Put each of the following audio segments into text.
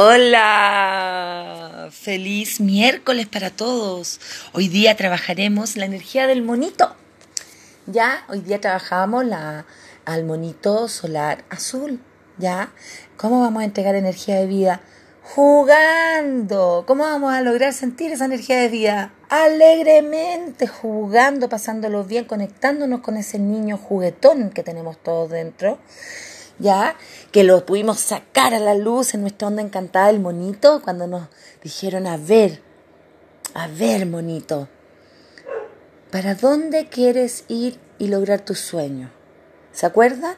Hola, feliz miércoles para todos. Hoy día trabajaremos la energía del monito. Ya, hoy día trabajamos la, al monito solar azul. Ya, ¿cómo vamos a entregar energía de vida? Jugando. ¿Cómo vamos a lograr sentir esa energía de vida? Alegremente, jugando, pasándolo bien, conectándonos con ese niño juguetón que tenemos todos dentro ya que lo pudimos sacar a la luz en nuestra onda encantada del monito cuando nos dijeron a ver, a ver monito, ¿para dónde quieres ir y lograr tu sueño? ¿Se acuerda?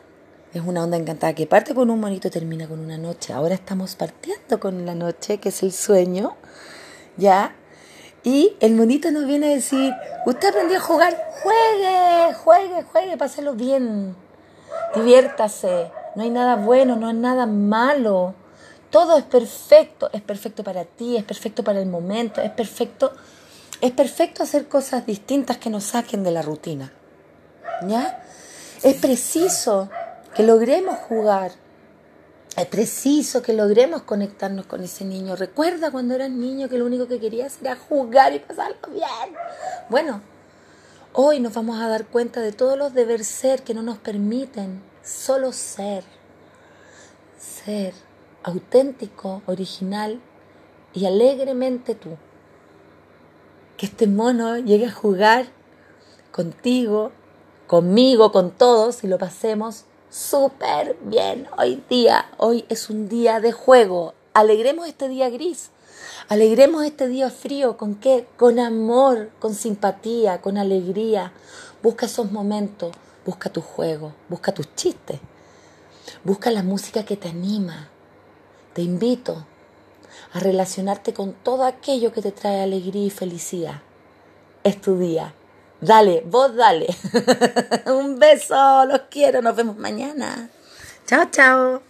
Es una onda encantada que parte con un monito y termina con una noche. Ahora estamos partiendo con la noche, que es el sueño, ¿ya? Y el monito nos viene a decir, usted aprendió a jugar, juegue, juegue, juegue, páselo bien, diviértase, no hay nada bueno, no hay nada malo. Todo es perfecto, es perfecto para ti, es perfecto para el momento, es perfecto, es perfecto hacer cosas distintas que nos saquen de la rutina. ¿Ya? Es preciso que logremos jugar. Es preciso que logremos conectarnos con ese niño. Recuerda cuando eras niño que lo único que querías era jugar y pasarlo bien. Bueno, hoy nos vamos a dar cuenta de todos los deber ser que no nos permiten solo ser, ser auténtico, original y alegremente tú. Que este mono llegue a jugar contigo, conmigo, con todos y lo pasemos súper bien hoy día. Hoy es un día de juego. Alegremos este día gris. Alegremos este día frío. ¿Con qué? Con amor, con simpatía, con alegría. Busca esos momentos Busca tu juego, busca tus chistes, busca la música que te anima. Te invito a relacionarte con todo aquello que te trae alegría y felicidad. Es tu día. Dale, vos dale. Un beso, los quiero, nos vemos mañana. Chao, chao.